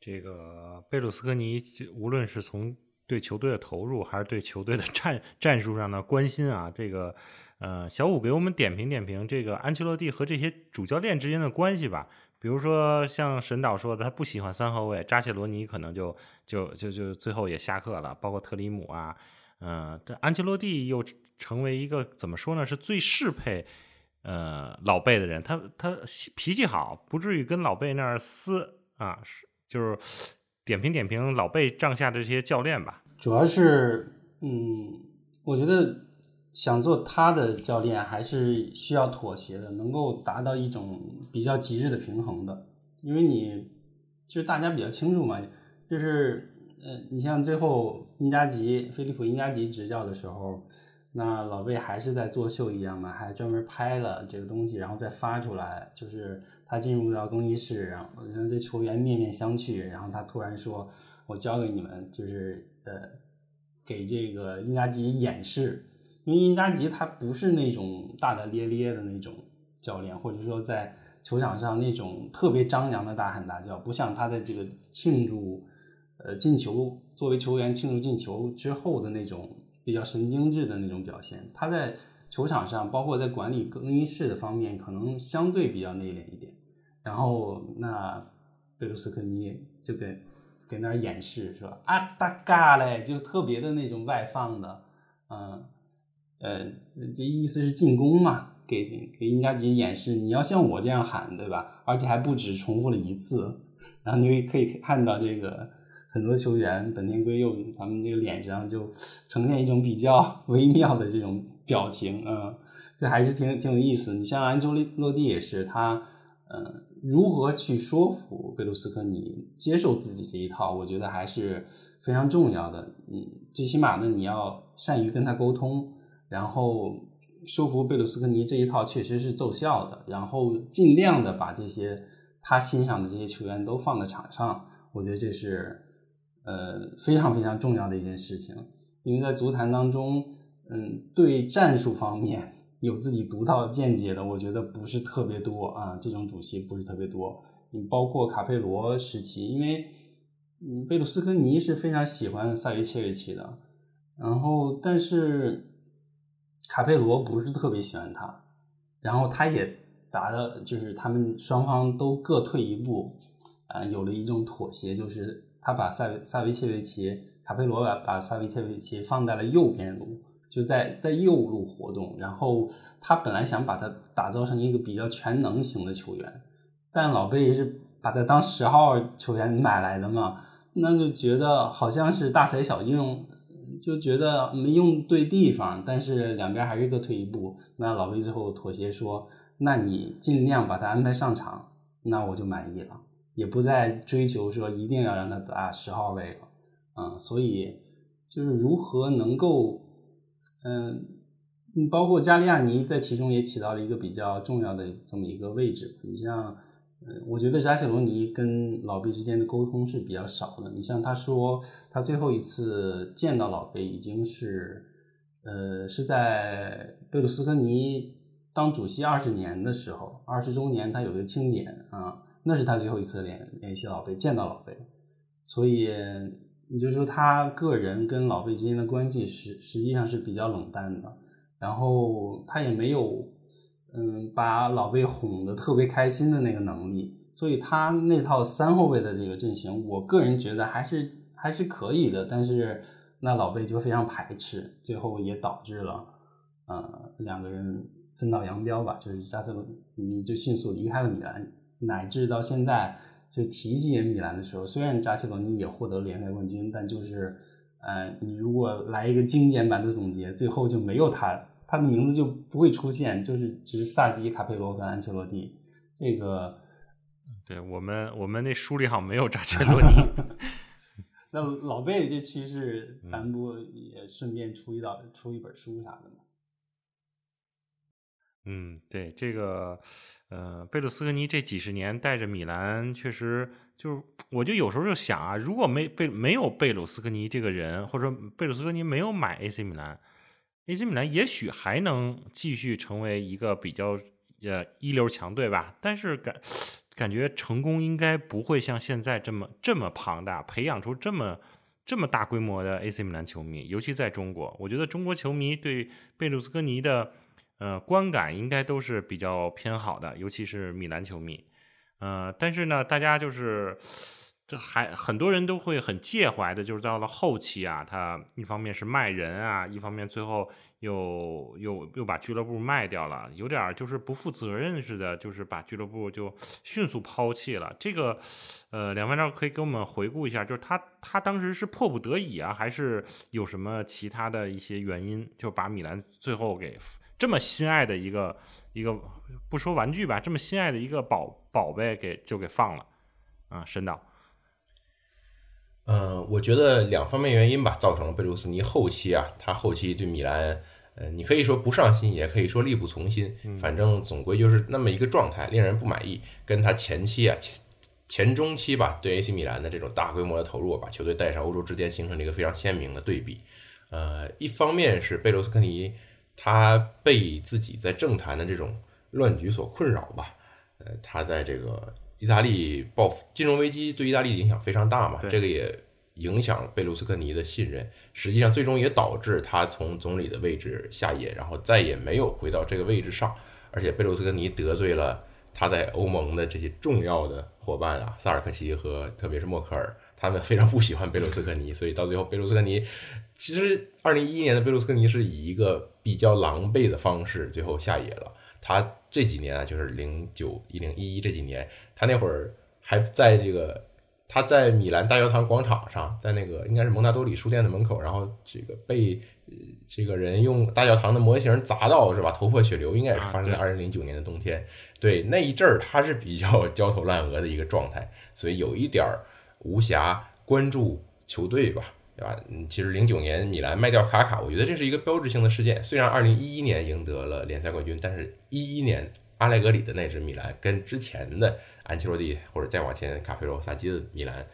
这个贝鲁斯科尼无论是从对球队的投入，还是对球队的战战术上的关心啊，这个呃，小五给我们点评点评这个安切洛蒂和这些主教练之间的关系吧。比如说像沈导说的，他不喜欢三后卫，扎切罗尼可能就就就就最后也下课了，包括特里姆啊，嗯，这安切洛蒂又。成为一个怎么说呢？是最适配呃老贝的人。他他脾气好，不至于跟老贝那儿撕啊。是就是点评点评老贝帐下的这些教练吧。主要是嗯，我觉得想做他的教练还是需要妥协的，能够达到一种比较极致的平衡的。因为你就大家比较清楚嘛，就是呃，你像最后英加吉菲利普英加吉执教的时候。那老贝还是在作秀一样嘛，还专门拍了这个东西，然后再发出来。就是他进入到更衣室，然后这球员面面相觑，然后他突然说：“我交给你们，就是呃，给这个英加吉演示。因为英加吉他不是那种大大咧咧的那种教练，或者说在球场上那种特别张扬的大喊大叫，不像他的这个庆祝呃进球，作为球员庆祝进球之后的那种比较神经质的那种表现。他在球场上，包括在管理更衣室的方面，可能相对比较内敛一点。然后那贝卢斯科尼就给给那儿演示是吧？啊大嘎嘞，就特别的那种外放的，嗯呃，这意思是进攻嘛，给给英加吉演示，你要像我这样喊对吧？而且还不止重复了一次，然后你可以看到这个很多球员本田圭佑他们这个脸上就呈现一种比较 微妙的这种表情，嗯，这还是挺挺有意思。你像安丘洛蒂也是他，嗯。如何去说服贝卢斯科尼接受自己这一套？我觉得还是非常重要的。嗯，最起码呢，你要善于跟他沟通，然后说服贝卢斯科尼这一套确实是奏效的，然后尽量的把这些他欣赏的这些球员都放在场上。我觉得这是呃非常非常重要的一件事情，因为在足坛当中，嗯，对战术方面。有自己独到见解的，我觉得不是特别多啊。这种主席不是特别多。你包括卡佩罗时期，因为嗯，贝鲁斯科尼是非常喜欢萨维切维奇的，然后但是卡佩罗不是特别喜欢他，然后他也达到，就是他们双方都各退一步，啊，有了一种妥协，就是他把萨萨维切维奇，卡佩罗把把萨维切维奇放在了右边路。就在在右路活动，然后他本来想把他打造成一个比较全能型的球员，但老贝是把他当十号球员买来的嘛，那就觉得好像是大材小用，就觉得没用对地方，但是两边还是各退一步，那老贝最后妥协说，那你尽量把他安排上场，那我就满意了，也不再追求说一定要让他打十号位了，嗯，所以就是如何能够。嗯，包括加利亚尼在其中也起到了一个比较重要的这么一个位置。你像，嗯，我觉得扎切罗尼跟老贝之间的沟通是比较少的。你像他说，他最后一次见到老贝已经是，呃，是在贝鲁斯科尼当主席二十年的时候，二十周年他有个庆典啊，那是他最后一次联联系老贝，见到老贝，所以。你就说他个人跟老贝之间的关系实实际上是比较冷淡的，然后他也没有，嗯，把老贝哄得特别开心的那个能力，所以他那套三后卫的这个阵型，我个人觉得还是还是可以的，但是那老贝就非常排斥，最后也导致了，呃，两个人分道扬镳吧，就是扎塞罗尼就迅速离开了米兰，乃至到现在。就提及米兰的时候，虽然扎切罗尼也获得了联赛冠军，但就是，呃，你如果来一个精简版的总结，最后就没有他，他的名字就不会出现，就是只是萨基、卡佩罗和安切洛蒂。这个，对我们我们那书里好像没有扎切罗尼。那老贝这趋势，咱不也顺便出一道出一本书啥的吗？嗯，对这个。呃，贝鲁斯科尼这几十年带着米兰，确实就是，我就有时候就想啊，如果没贝没有贝鲁斯科尼这个人，或者说贝鲁斯科尼没有买 AC 米兰，AC 米兰也许还能继续成为一个比较呃一流强队吧。但是感感觉成功应该不会像现在这么这么庞大，培养出这么这么大规模的 AC 米兰球迷，尤其在中国，我觉得中国球迷对贝鲁斯科尼的。呃，观感应该都是比较偏好的，尤其是米兰球迷。呃，但是呢，大家就是这还很多人都会很介怀的，就是到了后期啊，他一方面是卖人啊，一方面最后又又又把俱乐部卖掉了，有点就是不负责任似的，就是把俱乐部就迅速抛弃了。这个，呃，两位老师可以给我们回顾一下，就是他他当时是迫不得已啊，还是有什么其他的一些原因，就把米兰最后给。这么心爱的一个一个不说玩具吧，这么心爱的一个宝宝贝给就给放了啊，神导。嗯，我觉得两方面原因吧，造成了贝卢斯尼后期啊，他后期对米兰，呃，你可以说不上心，也可以说力不从心，反正总归就是那么一个状态，令人不满意。跟他前期啊前前中期吧，对 AC 米兰的这种大规模的投入，把球队带上欧洲之巅，形成了一个非常鲜明的对比。呃，一方面是贝卢斯科尼。他被自己在政坛的这种乱局所困扰吧，呃，他在这个意大利报金融危机对意大利影响非常大嘛，这个也影响了贝卢斯科尼的信任，实际上最终也导致他从总理的位置下野，然后再也没有回到这个位置上，而且贝卢斯科尼得罪了他在欧盟的这些重要的伙伴啊，萨尔科齐和特别是默克尔，他们非常不喜欢贝卢斯科尼，所以到最后贝卢斯科尼。其实二零一一年的贝卢斯科尼是以一个比较狼狈的方式最后下野了。他这几年啊，就是零九一零一一这几年，他那会儿还在这个他在米兰大教堂广场上，在那个应该是蒙纳多里书店的门口，然后这个被呃这个人用大教堂的模型砸到是吧？头破血流，应该也是啊发生在对二零零九年的冬天。对，那一阵儿他是比较 焦头烂额的一个状态，所以有一点儿无暇关注球队吧。对吧？嗯，其实零九年米兰卖掉卡卡，我觉得这是一个标志性的事件。虽然二零一一年赢得了联赛冠军，但是一一年阿莱格里的那支米兰跟之前的安切洛蒂或者再往前卡佩罗、萨基的米兰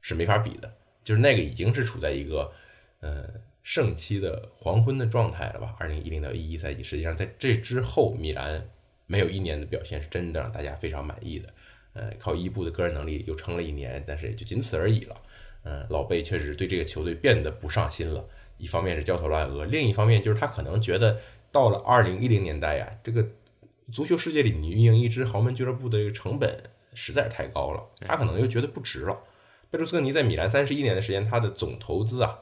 是没法比的。就是那个已经是处在一个呃盛期的黄昏的状态了吧？二零一零到一一赛季，实际上在这之后，米兰没有一年的表现是真的让大家非常满意的。呃，靠伊布的个人能力又撑了一年，但是也就仅此而已了。嗯，老贝确实对这个球队变得不上心了。一方面是焦头烂额，另一方面就是他可能觉得到了二零一零年代呀，这个足球世界里你运营一支豪门俱乐部的这个成本实在是太高了，他可能又觉得不值了。贝卢斯科尼在米兰三十一年的时间，他的总投资啊，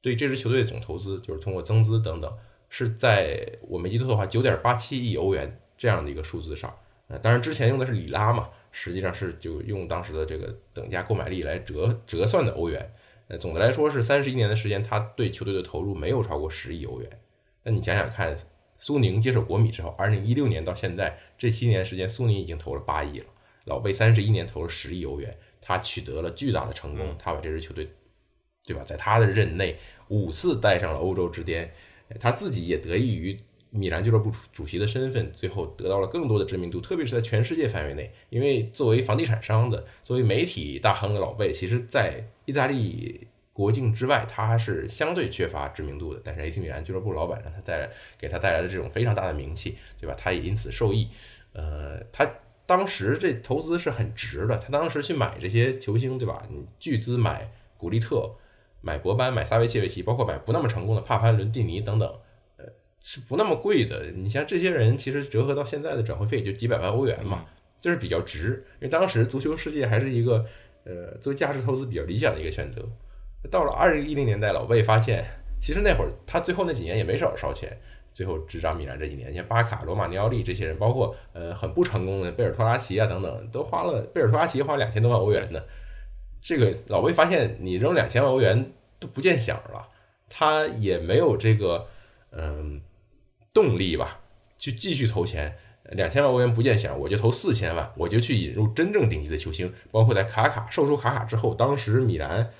对这支球队的总投资就是通过增资等等，是在我没记错的话九点八七亿欧元这样的一个数字上。呃，当然之前用的是里拉嘛，实际上是就用当时的这个等价购买力来折折算的欧元。呃，总的来说是三十一年的时间，他对球队的投入没有超过十亿欧元。那你想想看，苏宁接手国米之后，二零一六年到现在这七年时间，苏宁已经投了八亿了，老贝三十一年投了十亿欧元，他取得了巨大的成功，他把这支球队，对吧，在他的任内五次带上了欧洲之巅，他自己也得益于米兰俱乐部主主席的身份，最后得到了更多的知名度，特别是在全世界范围内。因为作为房地产商的，作为媒体大亨的老贝，其实在意大利国境之外，他是相对缺乏知名度的。但是 AC 米兰俱乐部老板让他带来给他带来了这种非常大的名气，对吧？他也因此受益。呃，他当时这投资是很值的，他当时去买这些球星，对吧？你巨资买古利特、买博班、买萨维切维奇，包括买不那么成功的帕潘伦蒂尼等等。是不那么贵的。你像这些人，其实折合到现在的转会费也就几百万欧元嘛，就是比较值。因为当时足球世界还是一个呃作为价值投资比较理想的一个选择。到了二零一零年代，老贝发现，其实那会儿他最后那几年也没少烧钱。最后执掌米兰这几年，像巴卡、罗马尼奥利这些人，包括呃很不成功的贝尔托拉奇啊等等，都花了贝尔托拉奇花两千多万欧元呢。这个老贝发现，你扔两千万欧元都不见响了，他也没有这个嗯。动力吧，去继续投钱，两千万欧元不见响，我就投四千万，我就去引入真正顶级的球星，包括在卡卡售出卡卡之后，当时米兰，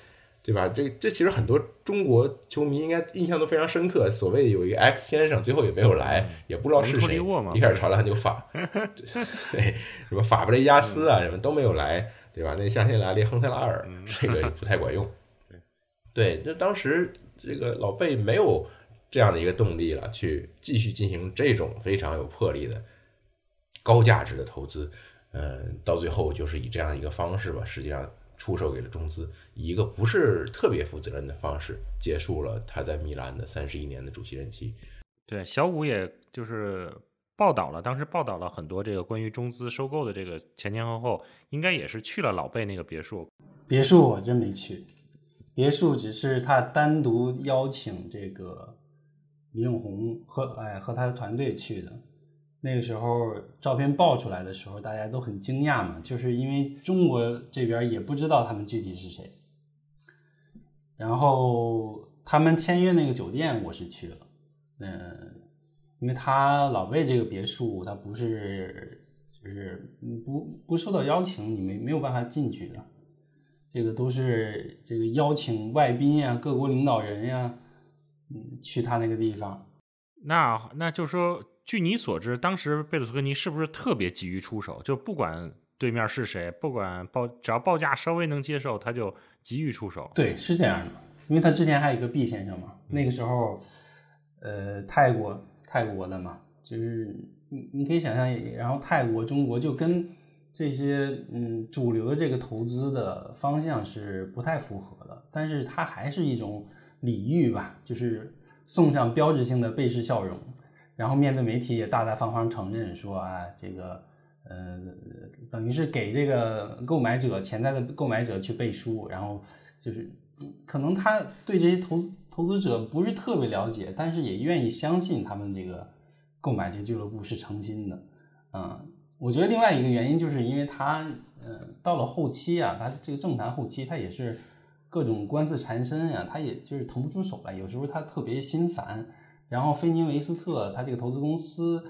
对吧？这这其实很多中国球迷应该印象都非常深刻。所谓有一个 X 先生，最后也没有来，也不知道是谁，一开始传了就法，对，什么法布雷加斯啊，什么都没有来，对吧？那夏天来列亨特拉尔，这个不太管用。对，就当时这个老贝没有。这样的一个动力了，去继续进行这种非常有魄力的高价值的投资，嗯，到最后就是以这样一个方式吧，实际上出售给了中资，以一个不是特别负责任的方式结束了他在米兰的三十一年的主席任期。对，小五也就是报道了，当时报道了很多这个关于中资收购的这个前前后后，应该也是去了老贝那个别墅。别墅我真没去，别墅只是他单独邀请这个。李永红和哎和他的团队去的，那个时候照片爆出来的时候，大家都很惊讶嘛，就是因为中国这边也不知道他们具体是谁。然后他们签约那个酒店我是去了，嗯，因为他老贝这个别墅，他不是就是不不受到邀请，你没没有办法进去的，这个都是这个邀请外宾呀、各国领导人呀。嗯，去他那个地方，那那就是说，据你所知，当时贝鲁斯科尼是不是特别急于出手？就不管对面是谁，不管报只要报价稍微能接受，他就急于出手。对，是这样的，因为他之前还有一个 B 先生嘛，那个时候，呃，泰国泰国的嘛，就是你你可以想象，然后泰国、中国就跟这些嗯主流的这个投资的方向是不太符合的，但是它还是一种礼遇吧，就是送上标志性的背式笑容，然后面对媒体也大大方方承认说啊，这个呃等于是给这个购买者潜在的购买者去背书，然后就是可能他对这些投投资者不是特别了解，但是也愿意相信他们这个购买这俱乐部是诚心的，嗯。我觉得另外一个原因就是因为他，呃，到了后期啊，他这个政坛后期，他也是各种官司缠身呀，他也就是腾不出手来。有时候他特别心烦，然后菲尼维斯特他这个投资公司，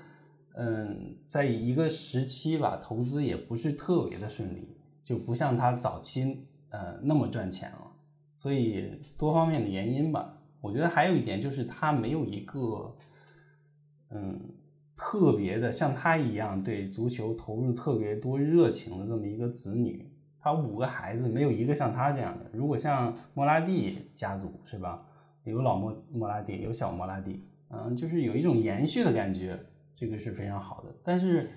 嗯，在一个时期吧，投资也不是特别的顺利，就不像他早期呃那么赚钱了。所以多方面的原因吧，我觉得还有一点就是他没有一个，嗯。特别的像他一样对足球投入特别多热情的这么一个子女，他五个孩子没有一个像他这样的。如果像莫拉蒂家族是吧？有老莫莫拉蒂，有小莫拉蒂，嗯，就是有一种延续的感觉，这个是非常好的。但是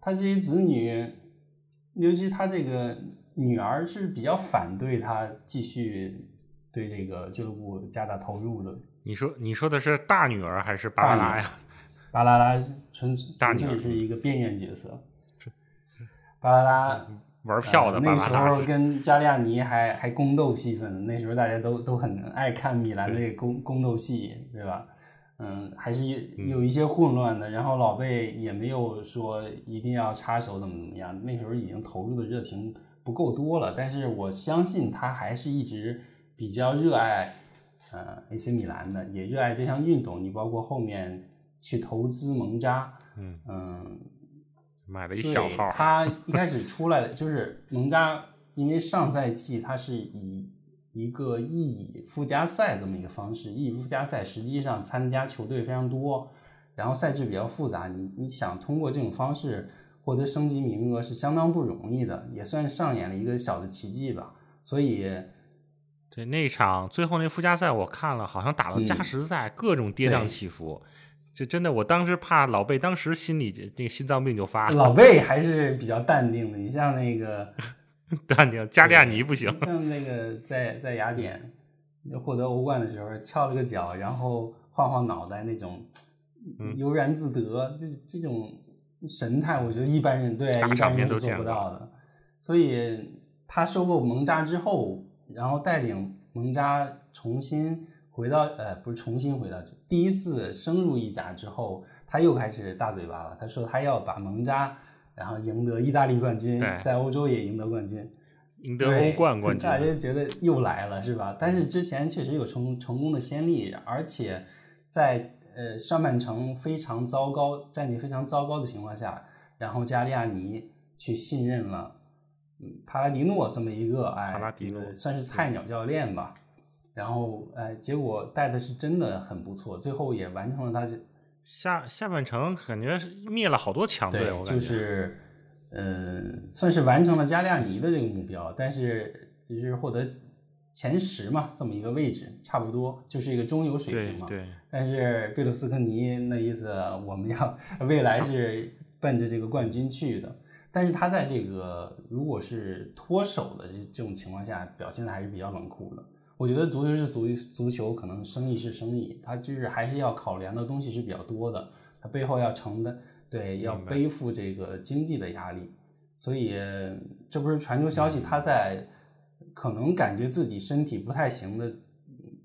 他这些子女，尤其他这个女儿是比较反对他继续对这个俱乐部加大投入的。你说你说的是大女儿还是巴拉呀？巴拉拉纯纯粹是一个边缘角色，巴啦啦玩票的。那时候跟加利亚尼还还宫斗戏份，那时候大家都都很爱看米兰的宫宫斗戏，对吧？嗯，还是有有一些混乱的。然后老贝也没有说一定要插手怎么怎么样，那时候已经投入的热情不够多了。但是我相信他还是一直比较热爱呃 AC 米兰的，也热爱这项运动。你包括后面。去投资蒙扎，嗯嗯，买了一小号。他一开始出来的就是蒙扎，因为上赛季他是以一个意乙附加赛这么一个方式，意乙附加赛实际上参加球队非常多，然后赛制比较复杂，你你想通过这种方式获得升级名额是相当不容易的，也算上演了一个小的奇迹吧。所以，对那场最后那附加赛我看了，好像打到加时赛，各种跌宕起伏。就真的，我当时怕老贝，当时心里那个心脏病就发了。老贝还是比较淡定的，你像那个 淡定，加利亚尼不行。像那个在在雅典获得欧冠的时候，翘了个脚，然后晃晃脑袋那种悠然自得，这这种神态，我觉得一般人对一般人是做不到的。所以他收购蒙扎之后，然后带领蒙扎重新。回到呃，不是重新回到第一次升入意甲之后，他又开始大嘴巴了。他说他要把蒙扎，然后赢得意大利冠军，在欧洲也赢得冠军，赢得欧冠冠军。大家觉得又来了是吧？但是之前确实有成成功的先例，而且在呃上半程非常糟糕、战绩非常糟糕的情况下，然后加利亚尼去信任了嗯帕拉迪诺这么一个哎，这个算是菜鸟教练吧。然后，哎，结果带的是真的很不错，最后也完成了他这下下半程，感觉灭了好多强队。对，就是，嗯，算是完成了加利亚尼的这个目标，但是其实获得前十嘛，这么一个位置，差不多就是一个中游水平嘛。对。但是贝鲁斯科尼那意思，我们要未来是奔着这个冠军去的，但是他在这个如果是脱手的这这种情况下，表现的还是比较冷酷的。我觉得足球是足足球，可能生意是生意，它就是还是要考量的东西是比较多的，它背后要承担对要背负这个经济的压力，所以这不是传出消息，他在可能感觉自己身体不太行的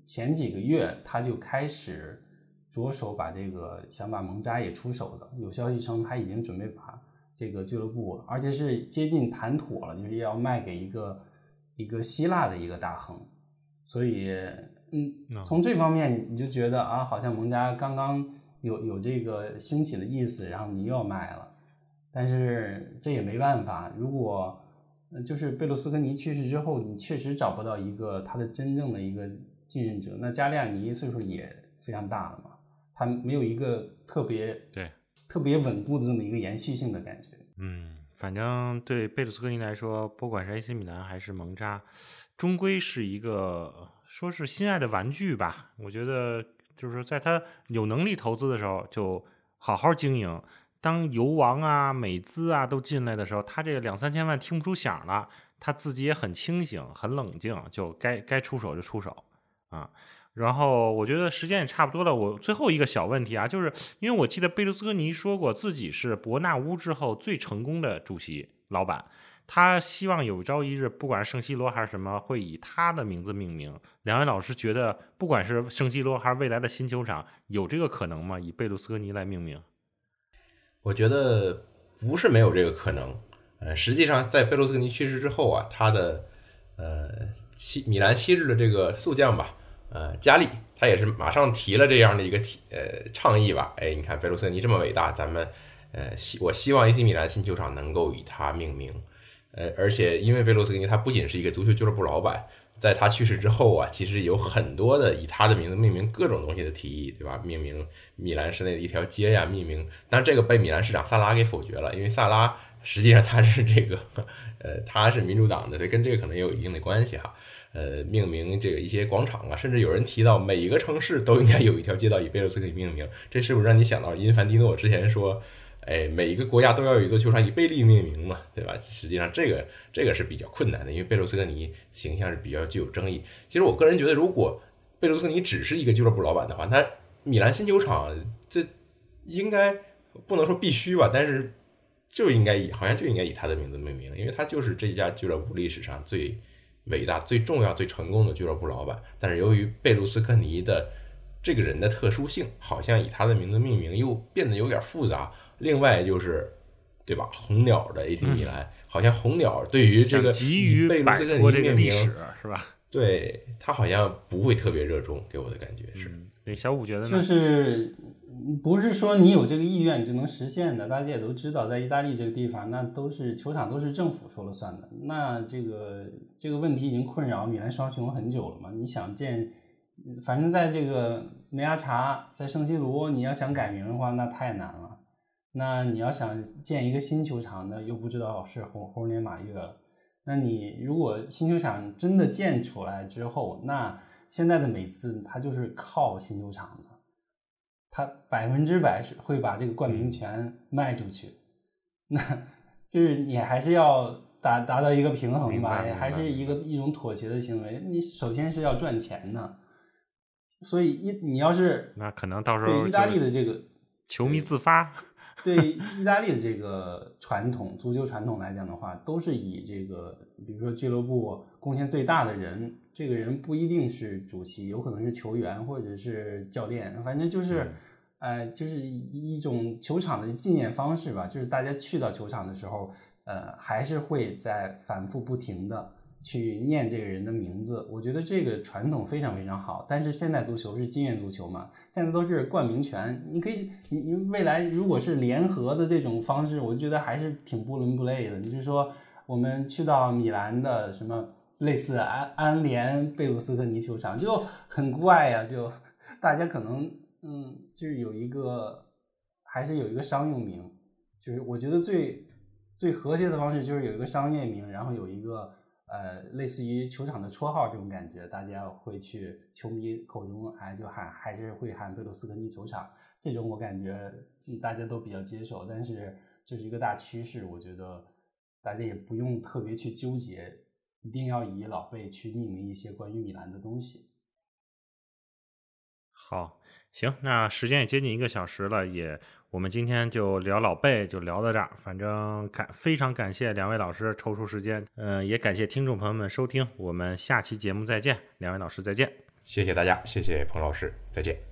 前几个月，他就开始着手把这个想把蒙扎也出手的，有消息称他已经准备把这个俱乐部，而且是接近谈妥了，就是要卖给一个一个希腊的一个大亨。所以，嗯，从这方面你就觉得啊，好像蒙家刚刚有有这个兴起的意思，然后你又要卖了，但是这也没办法。如果就是贝卢斯科尼去世之后，你确实找不到一个他的真正的一个继任者。那加利亚尼岁数也非常大了嘛，他没有一个特别对特别稳固的这么一个延续性的感觉。嗯。反正对贝鲁斯科尼来说，不管是 AC 米兰还是蒙扎，终归是一个说是心爱的玩具吧。我觉得就是在他有能力投资的时候，就好好经营。当油王啊、美资啊都进来的时候，他这个两三千万听不出响了，他自己也很清醒、很冷静，就该该出手就出手啊。然后我觉得时间也差不多了，我最后一个小问题啊，就是因为我记得贝卢斯科尼说过自己是伯纳乌之后最成功的主席老板，他希望有朝一日，不管是圣西罗还是什么，会以他的名字命名。两位老师觉得，不管是圣西罗还是未来的新球场，有这个可能吗？以贝卢斯科尼来命名？我觉得不是没有这个可能。呃，实际上在贝卢斯科尼去世之后啊，他的呃西米兰昔日的这个宿将吧，呃加利，他也是马上提了这样的一个提呃倡议吧。哎，你看贝卢斯科尼这么伟大，咱们呃希我希望 AC 米兰新球场能够以他命名。呃，而且因为贝卢斯尼他不仅是一个足球俱乐部老板。在他去世之后啊，其实有很多的以他的名字命名各种东西的提议，对吧？命名米兰市内的一条街呀，命名，但这个被米兰市长萨拉给否决了，因为萨拉实际上他是这个，呃，他是民主党的，所以跟这个可能也有一定的关系哈。呃，命名这个一些广场啊，甚至有人提到每一个城市都应该有一条街道以贝鲁斯科尼命名，这是不是让你想到因凡蒂诺之前说？哎，每一个国家都要有一座球场以贝利命名嘛，对吧？实际上，这个这个是比较困难的，因为贝卢斯科尼形象是比较具有争议。其实我个人觉得，如果贝卢斯科尼只是一个俱乐部老板的话，那米兰新球场这应该不能说必须吧，但是就应该以好像就应该以他的名字命名，因为他就是这家俱乐部历史上最伟大、最重要、最成功的俱乐部老板。但是由于贝卢斯科尼的这个人的特殊性，好像以他的名字命名又变得有点复杂。另外就是，对吧？红鸟的 AC 米兰，好像红鸟对于这个急于摆脱这个历史，是吧？对他好像不会特别热衷，给我的感觉是。对，小五觉得呢？就是不是说你有这个意愿你就能实现的。大家也都知道，在意大利这个地方，那都是球场都是政府说了算的。那这个这个问题已经困扰米兰双雄很久了嘛？你想建，反正在这个梅阿查，在圣西罗，你要想改名的话，那太难了。那你要想建一个新球场呢，又不知道是猴猴年马月了。那你如果新球场真的建出来之后，那现在的美资他就是靠新球场的，他百分之百是会把这个冠名权卖出去。那就是你还是要达达到一个平衡吧，还是一个一种妥协的行为。你首先是要赚钱的，所以一你要是那可能到时候对意大利的这个球迷自发。对意大利的这个传统足球传统来讲的话，都是以这个，比如说俱乐部贡献最大的人，这个人不一定是主席，有可能是球员或者是教练，反正就是，呃，就是一种球场的纪念方式吧。就是大家去到球场的时候，呃，还是会在反复不停的。去念这个人的名字，我觉得这个传统非常非常好。但是现代足球是经验足球嘛，现在都是冠名权，你可以，你你未来如果是联合的这种方式，我觉得还是挺不伦不类的。你就说我们去到米兰的什么类似安安联贝鲁斯科尼球场，就很怪呀，就大家可能嗯，就是有一个还是有一个商用名，就是我觉得最最和谐的方式就是有一个商业名，然后有一个。呃，类似于球场的绰号这种感觉，大家会去球迷口中哎就喊，还是会喊贝鲁斯科尼球场这种，我感觉大家都比较接受。但是这是一个大趋势，我觉得大家也不用特别去纠结，一定要以老贝去命名一些关于米兰的东西。好，行，那时间也接近一个小时了，也。我们今天就聊老贝，就聊到这儿。反正感非常感谢两位老师抽出时间，嗯，也感谢听众朋友们收听。我们下期节目再见，两位老师再见，谢谢大家，谢谢彭老师，再见。